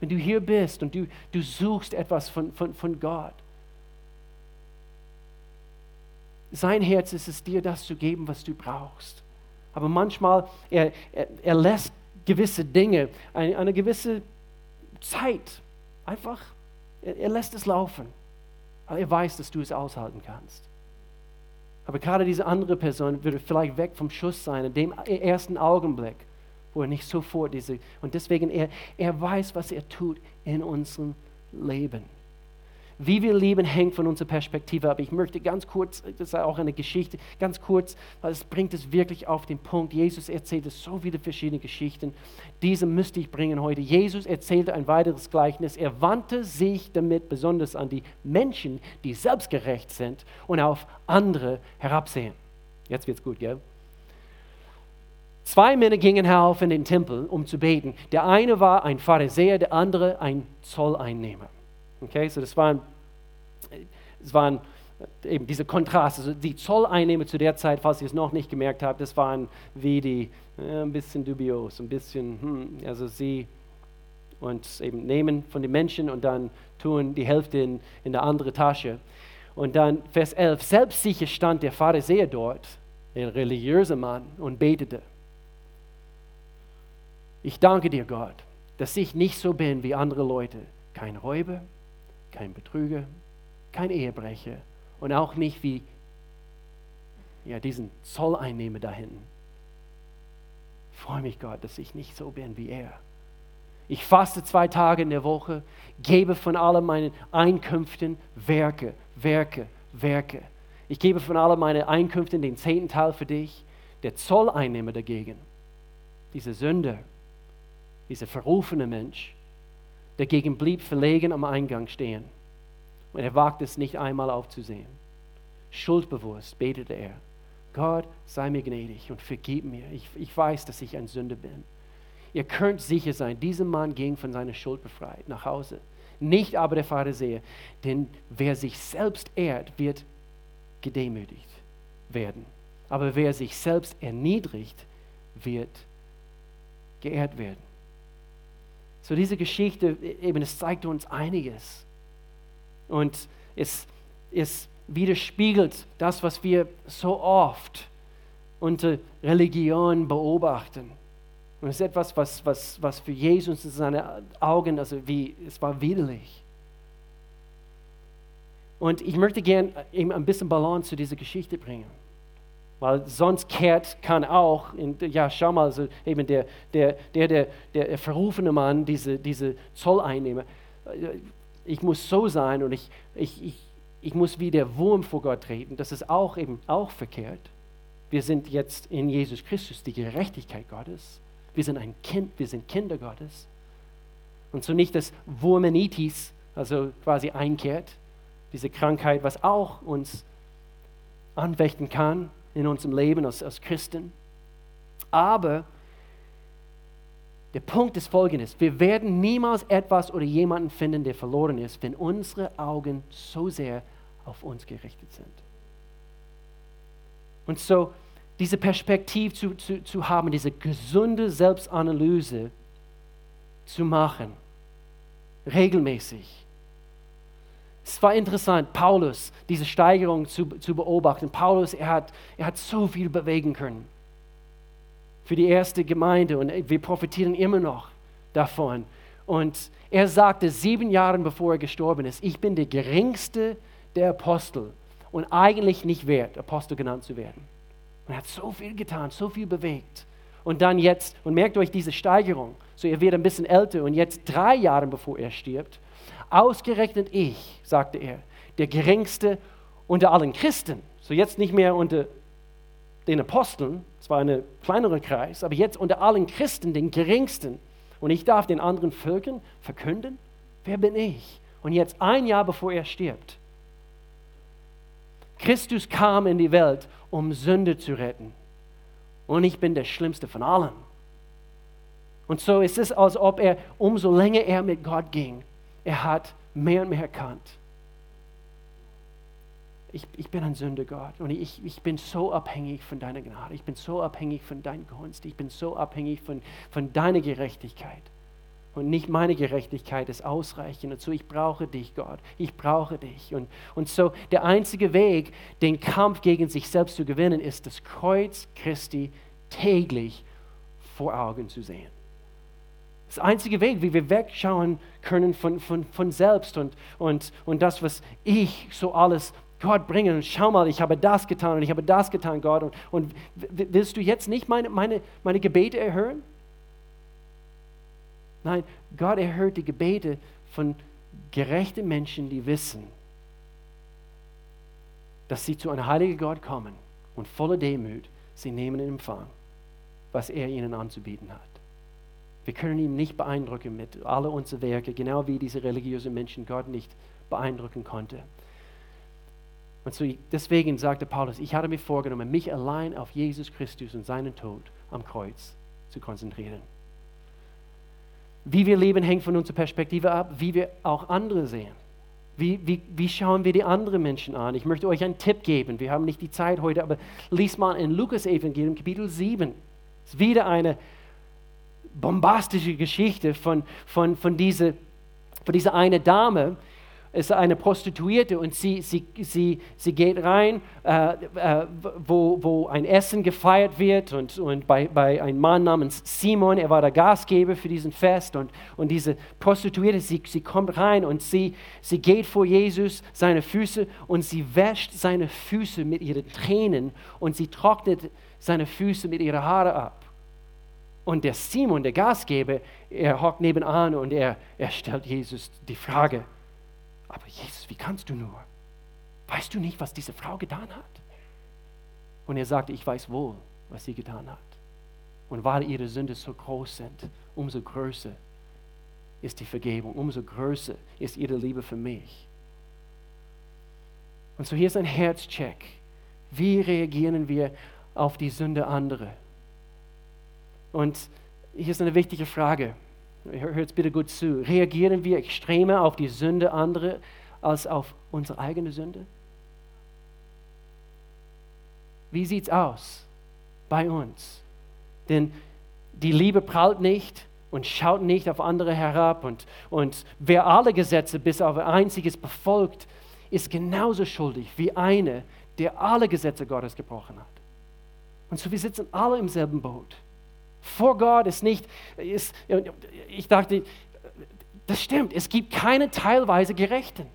Wenn du hier bist und du, du suchst etwas von, von, von Gott, sein Herz ist es dir, das zu geben, was du brauchst. Aber manchmal, er, er, er lässt gewisse Dinge, eine, eine gewisse Zeit, einfach, er, er lässt es laufen. Weil er weiß, dass du es aushalten kannst. Aber gerade diese andere Person würde vielleicht weg vom Schuss sein, in dem ersten Augenblick, wo er nicht sofort diese, und deswegen, er, er weiß, was er tut in unserem Leben. Wie wir leben, hängt von unserer Perspektive ab. Ich möchte ganz kurz, das ist auch eine Geschichte, ganz kurz, weil es bringt es wirklich auf den Punkt. Jesus erzählte so viele verschiedene Geschichten. Diese müsste ich bringen heute. Jesus erzählte ein weiteres Gleichnis. Er wandte sich damit besonders an die Menschen, die selbstgerecht sind und auf andere herabsehen. Jetzt wird's gut, gell? Zwei Männer gingen herauf in den Tempel, um zu beten. Der eine war ein Pharisäer, der andere ein Zolleinnehmer. Okay, so das waren, das waren eben diese Kontraste. Also die Zolleinnehmer zu der Zeit, falls ihr es noch nicht gemerkt habt, das waren wie die, äh, ein bisschen dubios, ein bisschen, hm, also sie und eben nehmen von den Menschen und dann tun die Hälfte in, in der andere Tasche. Und dann Vers 11, selbstsicher stand der Pharisäer dort, ein religiöser Mann, und betete. Ich danke dir, Gott, dass ich nicht so bin wie andere Leute, kein Räuber, kein Betrüger, kein Ehebrecher und auch nicht wie ja, diesen Zolleinnehmer da hinten. Freue mich, Gott, dass ich nicht so bin wie er. Ich faste zwei Tage in der Woche, gebe von allen meinen Einkünften Werke, Werke, Werke. Ich gebe von allen meinen Einkünften den zehnten Teil für dich. Der Zolleinnehmer dagegen, dieser Sünder, dieser verrufene Mensch, Dagegen blieb verlegen am Eingang stehen und er wagte es nicht einmal aufzusehen. Schuldbewusst betete er, Gott sei mir gnädig und vergib mir. Ich, ich weiß, dass ich ein Sünder bin. Ihr könnt sicher sein, dieser Mann ging von seiner Schuld befreit nach Hause. Nicht aber der Pharisäer, denn wer sich selbst ehrt, wird gedemütigt werden. Aber wer sich selbst erniedrigt, wird geehrt werden. So diese Geschichte, eben, es zeigt uns einiges. Und es, es widerspiegelt das, was wir so oft unter Religion beobachten. Und es ist etwas, was, was, was für Jesus in seinen Augen, also wie, es war widerlich. Und ich möchte gerne eben ein bisschen Balance zu dieser Geschichte bringen. Weil sonst kehrt kann auch, in, ja, schau mal, also eben der, der, der, der, der verrufene Mann, diese, diese Zolleinnehmer, äh, ich muss so sein und ich, ich, ich, ich muss wie der Wurm vor Gott treten. Das ist auch eben auch verkehrt. Wir sind jetzt in Jesus Christus die Gerechtigkeit Gottes. Wir sind ein Kind, wir sind Kinder Gottes. Und so nicht das Wurmenitis, also quasi einkehrt, diese Krankheit, was auch uns anfechten kann, in unserem Leben als, als Christen. Aber der Punkt ist folgendes. Wir werden niemals etwas oder jemanden finden, der verloren ist, wenn unsere Augen so sehr auf uns gerichtet sind. Und so diese Perspektive zu, zu, zu haben, diese gesunde Selbstanalyse zu machen, regelmäßig es war interessant, Paulus, diese Steigerung zu, zu beobachten. Paulus, er hat, er hat so viel bewegen können für die erste Gemeinde und wir profitieren immer noch davon. Und er sagte sieben Jahre bevor er gestorben ist, ich bin der geringste der Apostel und eigentlich nicht wert, Apostel genannt zu werden. Und er hat so viel getan, so viel bewegt. Und dann jetzt, und merkt euch diese Steigerung, so er wird ein bisschen älter und jetzt drei Jahre bevor er stirbt, Ausgerechnet ich, sagte er, der geringste unter allen Christen. So jetzt nicht mehr unter den Aposteln, es war ein kleinerer Kreis, aber jetzt unter allen Christen den geringsten. Und ich darf den anderen Völkern verkünden, wer bin ich? Und jetzt ein Jahr bevor er stirbt. Christus kam in die Welt, um Sünde zu retten. Und ich bin der Schlimmste von allen. Und so ist es, als ob er, umso länger er mit Gott ging, er hat mehr und mehr erkannt. Ich, ich bin ein Sünder, Gott, und ich, ich bin so abhängig von deiner Gnade. Ich bin so abhängig von deiner Gunst. Ich bin so abhängig von, von deiner Gerechtigkeit. Und nicht meine Gerechtigkeit ist ausreichend. So, ich brauche dich, Gott. Ich brauche dich. Und, und so, der einzige Weg, den Kampf gegen sich selbst zu gewinnen, ist das Kreuz Christi täglich vor Augen zu sehen. Das einzige Weg, wie wir wegschauen können von, von, von selbst und, und, und das, was ich so alles Gott bringen. Und schau mal, ich habe das getan und ich habe das getan, Gott. Und, und willst du jetzt nicht meine, meine, meine Gebete erhören? Nein, Gott erhört die Gebete von gerechten Menschen, die wissen, dass sie zu einem heiligen Gott kommen und voller Demut sie nehmen in Empfang, was er ihnen anzubieten hat. Wir können ihn nicht beeindrucken mit all unseren Werken, genau wie diese religiösen Menschen Gott nicht beeindrucken konnte. Und so deswegen sagte Paulus, ich hatte mir vorgenommen, mich allein auf Jesus Christus und seinen Tod am Kreuz zu konzentrieren. Wie wir leben, hängt von unserer Perspektive ab, wie wir auch andere sehen. Wie, wie, wie schauen wir die anderen Menschen an? Ich möchte euch einen Tipp geben. Wir haben nicht die Zeit heute, aber lies mal in Lukas Evangelium Kapitel 7. Es ist wieder eine bombastische Geschichte von, von, von, diese, von dieser eine Dame, ist eine Prostituierte und sie, sie, sie, sie geht rein, äh, äh, wo, wo ein Essen gefeiert wird und, und bei, bei einem Mann namens Simon, er war der Gastgeber für diesen Fest und, und diese Prostituierte, sie, sie kommt rein und sie, sie geht vor Jesus, seine Füße und sie wäscht seine Füße mit ihren Tränen und sie trocknet seine Füße mit ihren Haaren ab. Und der Simon, der Gastgeber, er hockt nebenan und er, er stellt Jesus die Frage, aber Jesus, wie kannst du nur? Weißt du nicht, was diese Frau getan hat? Und er sagte, ich weiß wohl, was sie getan hat. Und weil ihre Sünden so groß sind, umso größer ist die Vergebung, umso größer ist ihre Liebe für mich. Und so hier ist ein Herzcheck. Wie reagieren wir auf die Sünde anderer? Und hier ist eine wichtige Frage. Hört bitte gut zu. Reagieren wir extremer auf die Sünde anderer als auf unsere eigene Sünde? Wie sieht es aus bei uns? Denn die Liebe prallt nicht und schaut nicht auf andere herab. Und, und wer alle Gesetze bis auf ein einziges befolgt, ist genauso schuldig wie einer, der alle Gesetze Gottes gebrochen hat. Und so wir sitzen alle im selben Boot. Vor Gott ist nicht, ist, ich dachte, das stimmt, es gibt keine teilweise Gerechten.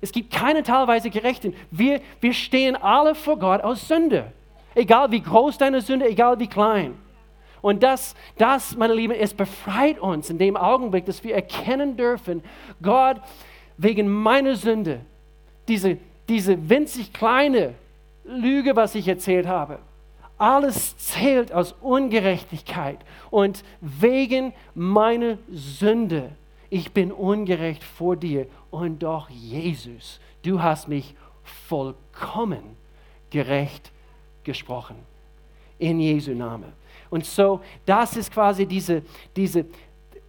Es gibt keine teilweise Gerechten. Wir, wir stehen alle vor Gott aus Sünde. Egal wie groß deine Sünde, egal wie klein. Und das, das, meine Lieben, es befreit uns in dem Augenblick, dass wir erkennen dürfen, Gott, wegen meiner Sünde, diese, diese winzig kleine Lüge, was ich erzählt habe, alles zählt aus Ungerechtigkeit und wegen meiner Sünde. Ich bin ungerecht vor dir und doch Jesus, du hast mich vollkommen gerecht gesprochen. In Jesu Namen. Und so, das ist quasi diese, diese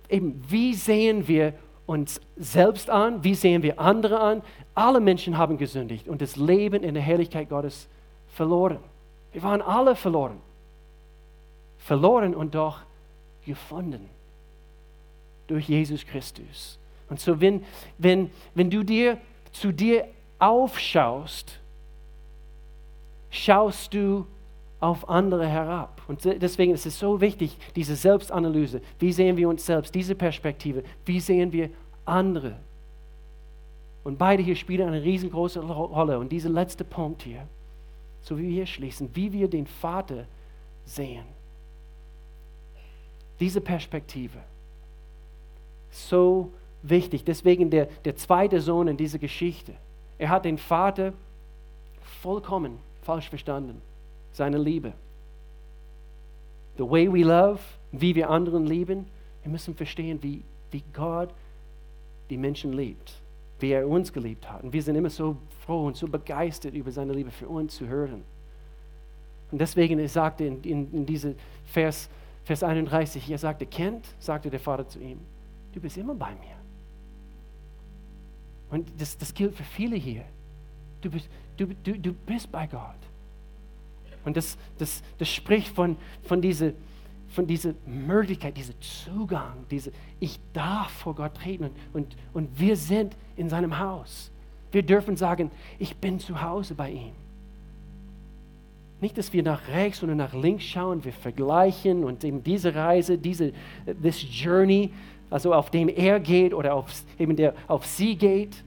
eben, wie sehen wir uns selbst an, wie sehen wir andere an. Alle Menschen haben gesündigt und das Leben in der Herrlichkeit Gottes verloren. Wir waren alle verloren. Verloren und doch gefunden durch Jesus Christus. Und so, wenn, wenn, wenn du dir zu dir aufschaust, schaust du auf andere herab. Und deswegen ist es so wichtig, diese Selbstanalyse. Wie sehen wir uns selbst? Diese Perspektive. Wie sehen wir andere? Und beide hier spielen eine riesengroße Rolle. Und dieser letzte Punkt hier so wie wir hier schließen, wie wir den Vater sehen. Diese Perspektive. So wichtig. Deswegen der, der zweite Sohn in dieser Geschichte. Er hat den Vater vollkommen falsch verstanden. Seine Liebe. The way we love, wie wir anderen lieben. Wir müssen verstehen, wie, wie Gott die Menschen liebt wie er uns geliebt hat. Und wir sind immer so froh und so begeistert über seine Liebe für uns zu hören. Und deswegen, ich sagte in, in, in diesem Vers, Vers 31, er sagte, Kind, sagte der Vater zu ihm, du bist immer bei mir. Und das, das gilt für viele hier. Du bist, du, du, du bist bei Gott. Und das, das, das spricht von, von dieser von dieser Möglichkeit, diesem Zugang, diese, ich darf vor Gott treten und, und, wir sind in seinem Haus. Wir dürfen sagen, ich bin zu Hause bei ihm. Nicht, dass wir nach rechts oder nach links schauen, wir vergleichen und eben diese Reise, diese this Journey, also auf dem er geht oder auf, eben der auf sie geht,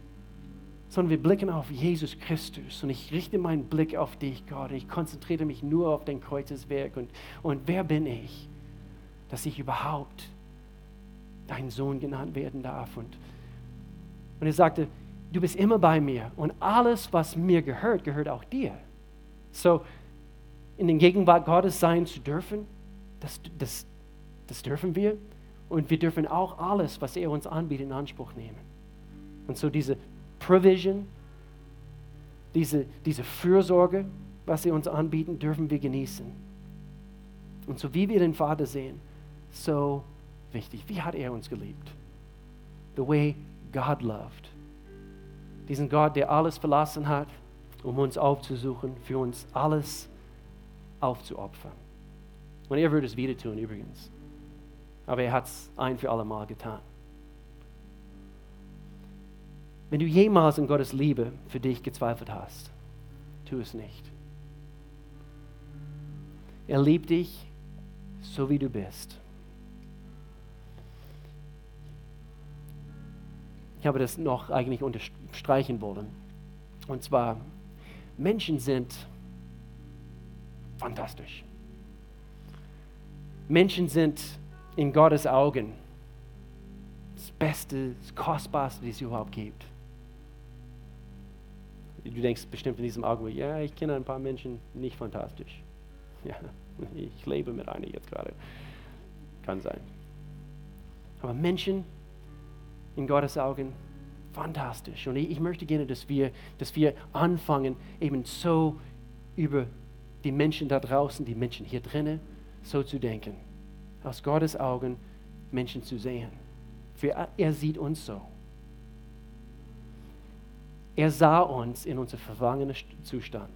sondern wir blicken auf Jesus Christus und ich richte meinen Blick auf dich, Gott. Ich konzentriere mich nur auf den Kreuzeswerk und, und wer bin ich, dass ich überhaupt dein Sohn genannt werden darf. Und, und er sagte, du bist immer bei mir und alles, was mir gehört, gehört auch dir. So, in den Gegenwart Gottes sein zu dürfen, das, das, das dürfen wir. Und wir dürfen auch alles, was er uns anbietet, in Anspruch nehmen. Und so diese Provision, diese, diese Fürsorge, was er uns anbieten, dürfen wir genießen. Und so wie wir den Vater sehen, so wichtig. Wie hat er uns geliebt? The way God loved. Diesen Gott, der alles verlassen hat, um uns aufzusuchen, für uns alles aufzuopfern. Und er würde es wieder tun übrigens. Aber er hat es ein für alle Mal getan. Wenn du jemals in Gottes Liebe für dich gezweifelt hast, tu es nicht. Er liebt dich so wie du bist. Ich habe das noch eigentlich unterstreichen wollen. Und zwar, Menschen sind fantastisch. Menschen sind in Gottes Augen das Beste, das Kostbarste, das es überhaupt gibt. Du denkst bestimmt in diesem Augenblick, ja, ich kenne ein paar Menschen nicht fantastisch. [laughs] Ja, ich lebe mit einer jetzt gerade. Kann sein. Aber Menschen in Gottes Augen fantastisch. Und ich, möchte gerne, dass wir, dass wir anfangen, eben so über die Menschen da draußen, die Menschen hier drinnen, so zu denken. Aus Gottes Augen Menschen zu sehen. Für, er sieht uns so. Er sah uns in unserem verwangenen Zustand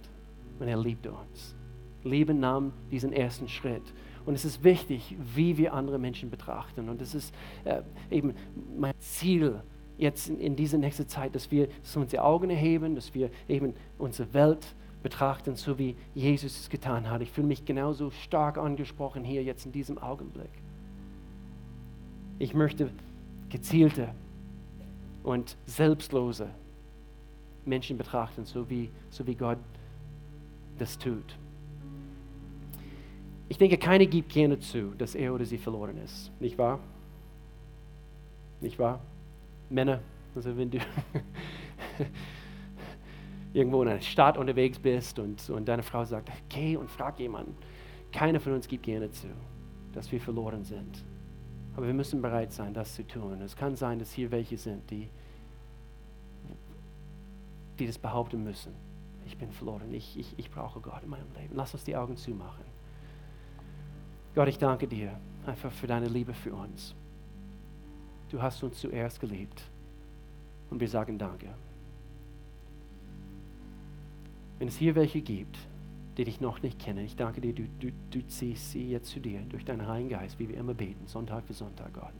und er liebte uns. Liebe nahm diesen ersten Schritt. Und es ist wichtig, wie wir andere Menschen betrachten. Und es ist äh, eben mein Ziel jetzt in, in dieser nächsten Zeit, dass wir so unsere Augen erheben, dass wir eben unsere Welt betrachten, so wie Jesus es getan hat. Ich fühle mich genauso stark angesprochen hier jetzt in diesem Augenblick. Ich möchte gezielte und selbstlose Menschen betrachten, so wie, so wie Gott das tut. Ich denke, keiner gibt gerne zu, dass er oder sie verloren ist. Nicht wahr? Nicht wahr? Männer, also wenn du [laughs] irgendwo in einer Stadt unterwegs bist und, und deine Frau sagt, geh und frag jemanden. Keiner von uns gibt gerne zu, dass wir verloren sind. Aber wir müssen bereit sein, das zu tun. Es kann sein, dass hier welche sind, die, die das behaupten müssen. Ich bin verloren, ich, ich, ich brauche Gott in meinem Leben. Lass uns die Augen zumachen. Gott, ich danke dir einfach für deine Liebe für uns. Du hast uns zuerst geliebt und wir sagen Danke. Wenn es hier welche gibt, die dich noch nicht kennen, ich danke dir, du, du, du ziehst sie jetzt zu dir durch deinen Heiligen Geist, wie wir immer beten, Sonntag für Sonntag, Gott.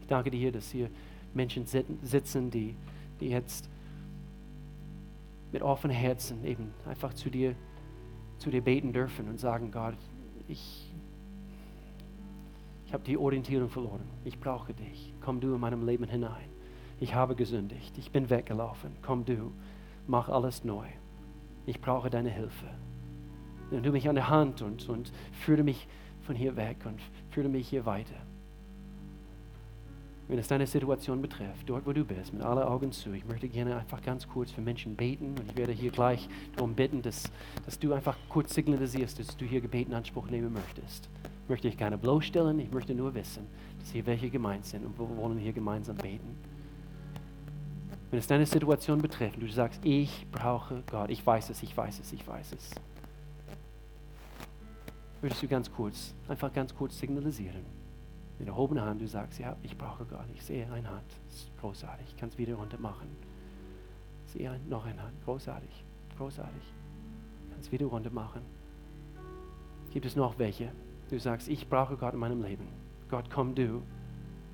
Ich danke dir, dass hier Menschen sitzen, die, die jetzt mit offenen Herzen eben einfach zu dir, zu dir beten dürfen und sagen, Gott, ich, ich habe die Orientierung verloren. Ich brauche dich. Komm du in meinem Leben hinein. Ich habe gesündigt. Ich bin weggelaufen. Komm du. Mach alles neu. Ich brauche deine Hilfe. Nimm du mich an der Hand und, und führe mich von hier weg und führe mich hier weiter. Wenn es deine Situation betrifft, dort wo du bist, mit aller Augen zu, ich möchte gerne einfach ganz kurz für Menschen beten und ich werde hier gleich darum bitten, dass, dass du einfach kurz signalisierst, dass du hier Gebeten in Anspruch nehmen möchtest möchte ich keine bloßstellen, ich möchte nur wissen, dass hier welche gemeint sind und wir wollen hier gemeinsam beten. Wenn es deine Situation betrifft, du sagst, ich brauche Gott, ich weiß es, ich weiß es, ich weiß es. würdest du ganz kurz, einfach ganz kurz signalisieren. Mit erhobener Hand, du sagst, ja, ich brauche Gott, ich sehe eine Hand, das ist großartig, ich kann es wieder runter machen. Ich sehe ein, noch eine Hand, großartig, großartig, ich kann es wieder runter machen. Gibt es noch welche? Du sagst, ich brauche Gott in meinem Leben. Gott, komm du,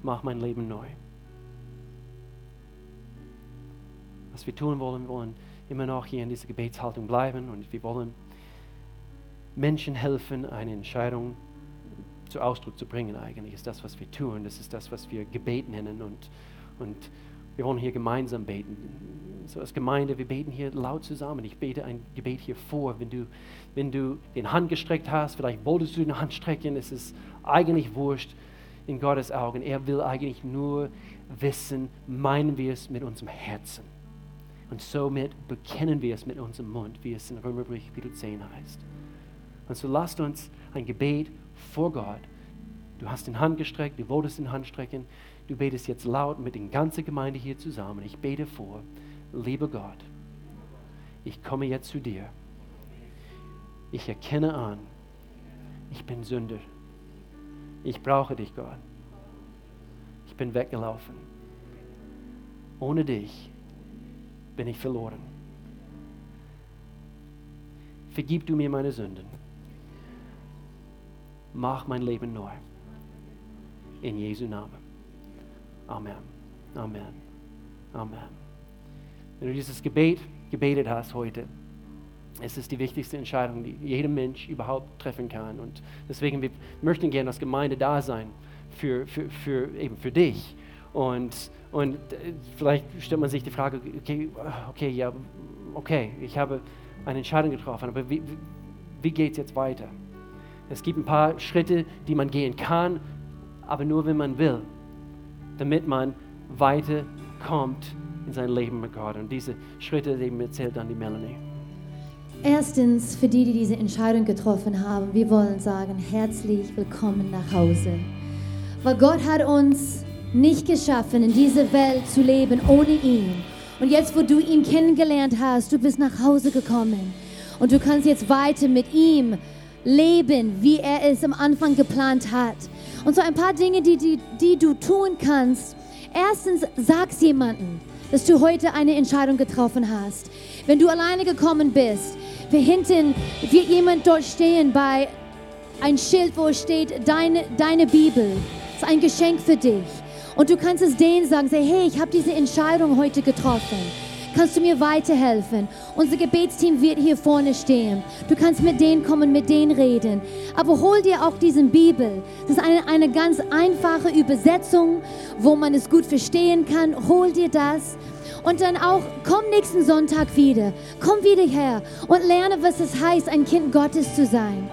mach mein Leben neu. Was wir tun wollen, wir wollen immer noch hier in dieser Gebetshaltung bleiben und wir wollen Menschen helfen, eine Entscheidung zu Ausdruck zu bringen. Eigentlich ist das, was wir tun. Das ist das, was wir Gebet nennen und, und wir wollen hier gemeinsam beten. So als Gemeinde, wir beten hier laut zusammen. Ich bete ein Gebet hier vor. Wenn du, wenn du den Hand gestreckt hast, vielleicht wolltest du den Hand strecken, es ist eigentlich wurscht in Gottes Augen. Er will eigentlich nur wissen, meinen wir es mit unserem Herzen. Und somit bekennen wir es mit unserem Mund, wie es in Römerbrief Kapitel 10 heißt. Und so lasst uns ein Gebet vor Gott. Du hast den Hand gestreckt, du wolltest den Hand strecken. Du betest jetzt laut mit der ganzen Gemeinde hier zusammen. Ich bete vor, lieber Gott, ich komme jetzt zu dir. Ich erkenne an, ich bin Sünder. Ich brauche dich, Gott. Ich bin weggelaufen. Ohne dich bin ich verloren. Vergib du mir meine Sünden. Mach mein Leben neu. In Jesu Namen. Amen. Amen. Amen. Wenn du dieses Gebet gebetet hast heute, es ist die wichtigste Entscheidung, die jeder Mensch überhaupt treffen kann. Und deswegen wir möchten gerne als Gemeinde da sein für, für, für, eben für dich. Und, und vielleicht stellt man sich die Frage, okay, okay, ja, okay, ich habe eine Entscheidung getroffen, aber wie, wie geht es jetzt weiter? Es gibt ein paar Schritte, die man gehen kann, aber nur wenn man will, damit man weiterkommt in sein Leben mit Gott. Und diese Schritte eben erzählt dann die Melanie. Erstens, für die, die diese Entscheidung getroffen haben, wir wollen sagen, herzlich willkommen nach Hause. Weil Gott hat uns nicht geschaffen, in dieser Welt zu leben ohne ihn. Und jetzt, wo du ihn kennengelernt hast, du bist nach Hause gekommen. Und du kannst jetzt weiter mit ihm leben, wie er es am Anfang geplant hat. Und so ein paar Dinge, die, die, die du tun kannst. Erstens, sag's jemandem, dass du heute eine Entscheidung getroffen hast. Wenn du alleine gekommen bist, wir hinten wird jemand dort stehen bei ein Schild, wo steht deine, deine Bibel. Das ist ein Geschenk für dich. Und du kannst es denen sagen, say, hey, ich habe diese Entscheidung heute getroffen. Kannst du mir weiterhelfen? Unser Gebetsteam wird hier vorne stehen. Du kannst mit denen kommen, mit denen reden. Aber hol dir auch diesen Bibel. Das ist eine, eine ganz einfache Übersetzung, wo man es gut verstehen kann. Hol dir das. Und dann auch, komm nächsten Sonntag wieder. Komm wieder her und lerne, was es heißt, ein Kind Gottes zu sein.